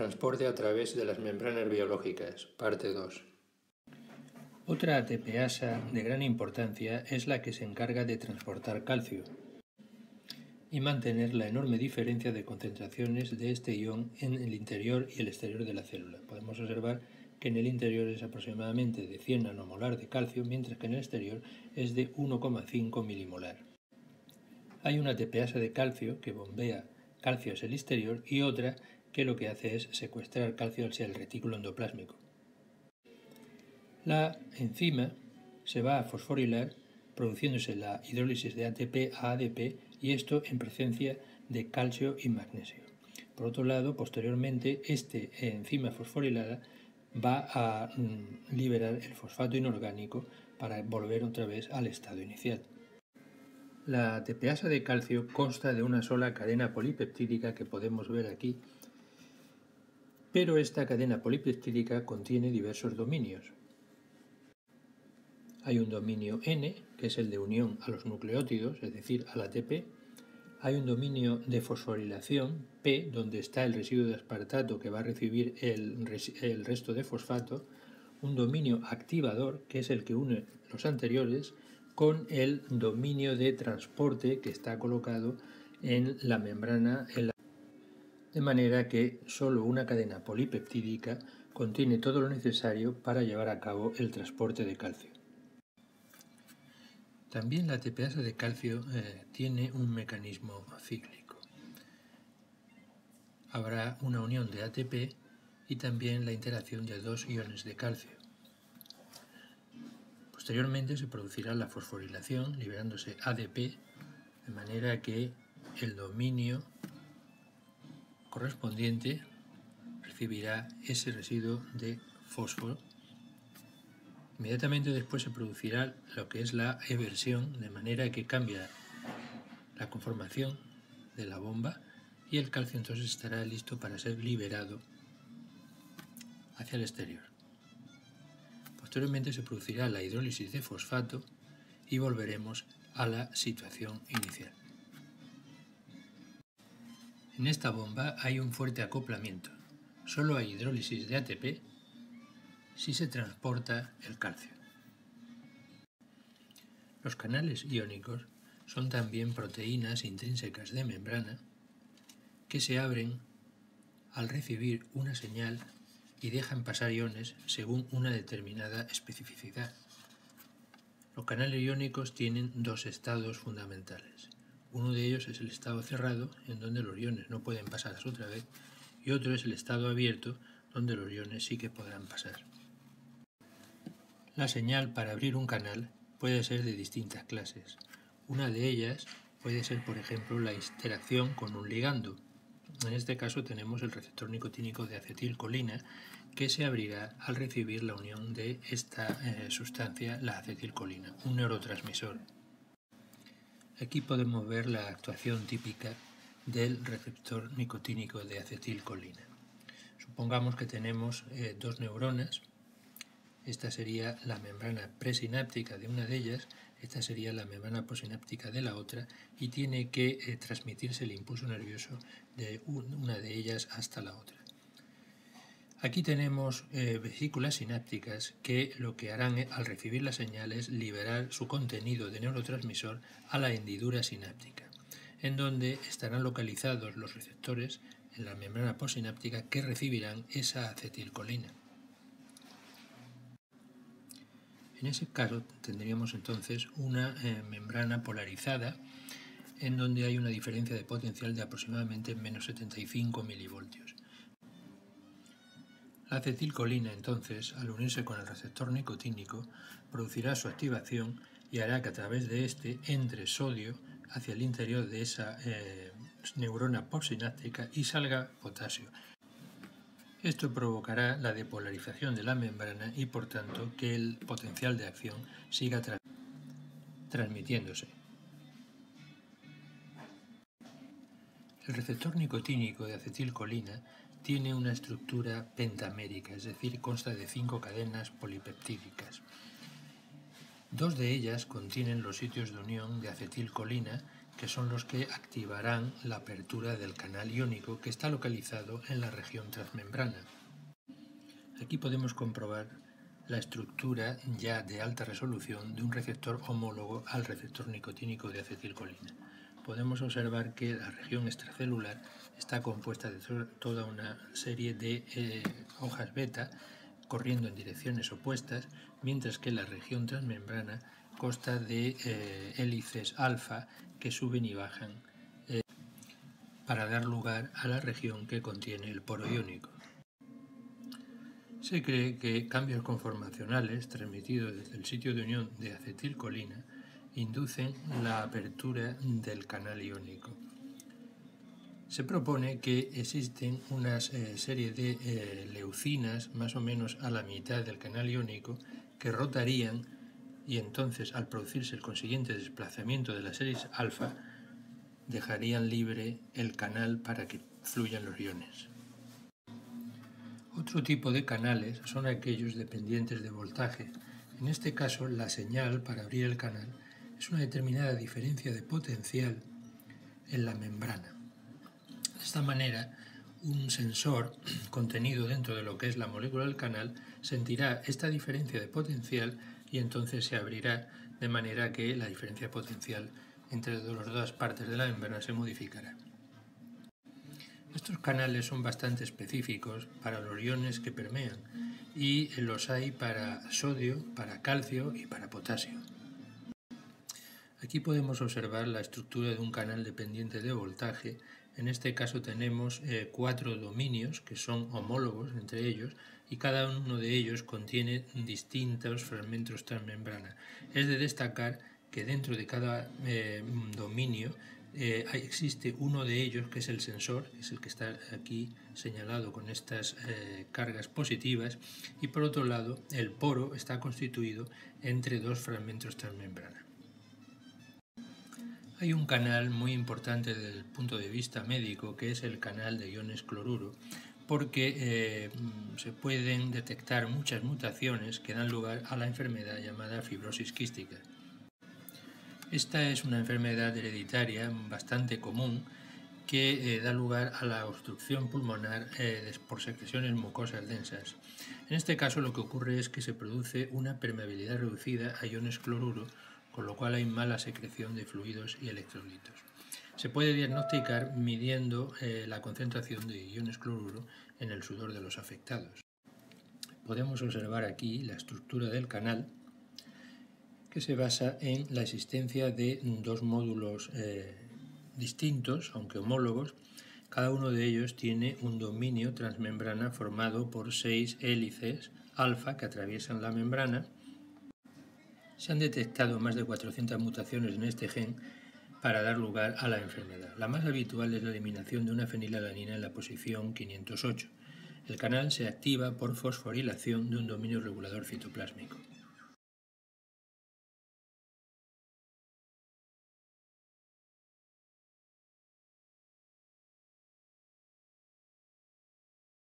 Transporte a través de las membranas biológicas, parte 2. Otra ATPasa de gran importancia es la que se encarga de transportar calcio y mantener la enorme diferencia de concentraciones de este ion en el interior y el exterior de la célula. Podemos observar que en el interior es aproximadamente de 100 nanomolar de calcio, mientras que en el exterior es de 1,5 milimolar. Hay una ATPasa de calcio que bombea calcio hacia el exterior y otra que lo que hace es secuestrar calcio hacia el retículo endoplásmico. La enzima se va a fosforilar produciéndose la hidrólisis de ATP a ADP y esto en presencia de calcio y magnesio. Por otro lado, posteriormente, este enzima fosforilada va a mm, liberar el fosfato inorgánico para volver otra vez al estado inicial. La ATPasa de calcio consta de una sola cadena polipeptídica que podemos ver aquí pero esta cadena polipeptídica contiene diversos dominios. Hay un dominio N, que es el de unión a los nucleótidos, es decir, al ATP. Hay un dominio de fosforilación, P, donde está el residuo de aspartato que va a recibir el, resto de fosfato. Un dominio activador, que es el que une los anteriores, con el dominio de transporte que está colocado en la membrana, de manera que solo una cadena polipeptídica contiene todo lo necesario para llevar a cabo el transporte de calcio. También la ATPasa de calcio eh, tiene un mecanismo cíclico. Habrá una unión de ATP y también la interacción de dos iones de calcio. Posteriormente se producirá la fosforilación liberándose ADP de manera que el dominio correspondiente recibirá ese residuo de fósforo. Inmediatamente después se producirá lo que es la eversión, de manera que cambia la conformación de la bomba y el calcio entonces estará listo para ser liberado hacia el exterior. Posteriormente se producirá la hidrólisis de fosfato y volveremos a la situación inicial. En esta bomba hay un fuerte acoplamiento. Solo hay hidrólisis de ATP si se transporta el calcio. Los canales iónicos son también proteínas intrínsecas de membrana que se abren al recibir una señal y dejan pasar iones según una determinada especificidad. Los canales iónicos tienen dos estados fundamentales. Uno de ellos es el estado cerrado, en donde los iones no pueden pasar a su través, y otro es el estado abierto, donde los iones sí que podrán pasar. La señal para abrir un canal puede ser de distintas clases. Una de ellas puede ser, por ejemplo, la interacción con un ligando. En este caso tenemos el receptor nicotínico de acetilcolina que se abrirá al recibir la unión de esta eh, sustancia, la acetilcolina, un neurotransmisor. Aquí podemos ver la actuación típica del receptor nicotínico de acetilcolina. Supongamos que tenemos eh, dos neuronas. Esta sería la membrana presináptica de una de ellas, esta sería la membrana posináptica de la otra y tiene que eh, transmitirse el impulso nervioso de una de ellas hasta la otra. Aquí tenemos eh, vesículas sinápticas que lo que harán al recibir la señal es liberar su contenido de neurotransmisor a la hendidura sináptica, en donde estarán localizados los receptores en la membrana postsináptica que recibirán esa acetilcolina. En ese caso tendríamos entonces una eh, membrana polarizada en donde hay una diferencia de potencial de aproximadamente menos 75 milivoltios. La acetilcolina entonces, al unirse con el receptor nicotínico, producirá su activación y hará que a través de este entre sodio hacia el interior de esa eh, neurona postsináptica y salga potasio. Esto provocará la depolarización de la membrana y por tanto que el potencial de acción siga transmitiéndose. El receptor nicotínico de acetilcolina tiene una estructura pentamérica, es decir, consta de cinco cadenas polipeptídicas. Dos de ellas contienen los sitios de unión de acetilcolina que son los que activarán la apertura del canal iónico que está localizado en la región transmembrana. Aquí podemos comprobar la estructura ya de alta resolución de un receptor homólogo al receptor nicotínico de acetilcolina. Podemos observar que la región extracelular está compuesta de toda una serie de eh, hojas beta corriendo en direcciones opuestas, mientras que la región transmembrana consta de eh, hélices alfa que suben y bajan eh, para dar lugar a la región que contiene el poro iónico. Se cree que cambios conformacionales transmitidos desde el sitio de unión de acetilcolina inducen la apertura del canal iónico. Se propone que existen una eh, serie de eh, leucinas más o menos a la mitad del canal iónico que rotarían y entonces al producirse el consiguiente desplazamiento de las hélices alfa dejarían libre el canal para que fluyan los iones. Otro tipo de canales son aquellos dependientes de voltaje. En este caso, la señal para abrir el canal es una determinada diferencia de potencial en la membrana. De esta manera, un sensor contenido dentro de lo que es la molécula del canal sentirá esta diferencia de potencial y entonces se abrirá de manera que la diferencia potencial entre las dos partes de la membrana se modificará. Estos canales son bastante específicos para los iones que permean y los hay para sodio, para calcio y para potasio. Aquí podemos observar la estructura de un canal dependiente de voltaje en este caso tenemos eh, cuatro dominios que son homólogos entre ellos y cada uno de ellos contiene distintos fragmentos transmembrana. Es de destacar que dentro de cada eh, dominio eh, existe uno de ellos que es el sensor, es el que está aquí señalado con estas cargas positivas, y por otro lado el poro está constituido entre dos fragmentos transmembrana. Hay un canal muy importante desde el punto de vista médico que es el canal de iones cloruro porque eh, se pueden detectar muchas mutaciones que dan lugar a la enfermedad llamada fibrosis quística. Esta es una enfermedad hereditaria bastante común que eh, da lugar a la obstrucción pulmonar eh, por secreciones mucosas densas. En este caso lo que ocurre es que se produce una permeabilidad reducida a iones cloruro con lo cual hay mala secreción de fluidos y electrolitos. Se puede diagnosticar midiendo eh, la concentración de iones cloruro en el sudor de los afectados. Podemos observar aquí la estructura del canal que se basa en la existencia de dos módulos eh, distintos, aunque homólogos. Cada uno de ellos tiene un dominio transmembrana formado por seis hélices alfa que atraviesan la membrana se han detectado más de 400 mutaciones en este gen para dar lugar a la enfermedad. La más habitual es la eliminación de una fenilalanina en la posición 508. El canal se activa por fosforilación de un dominio regulador citoplásmico.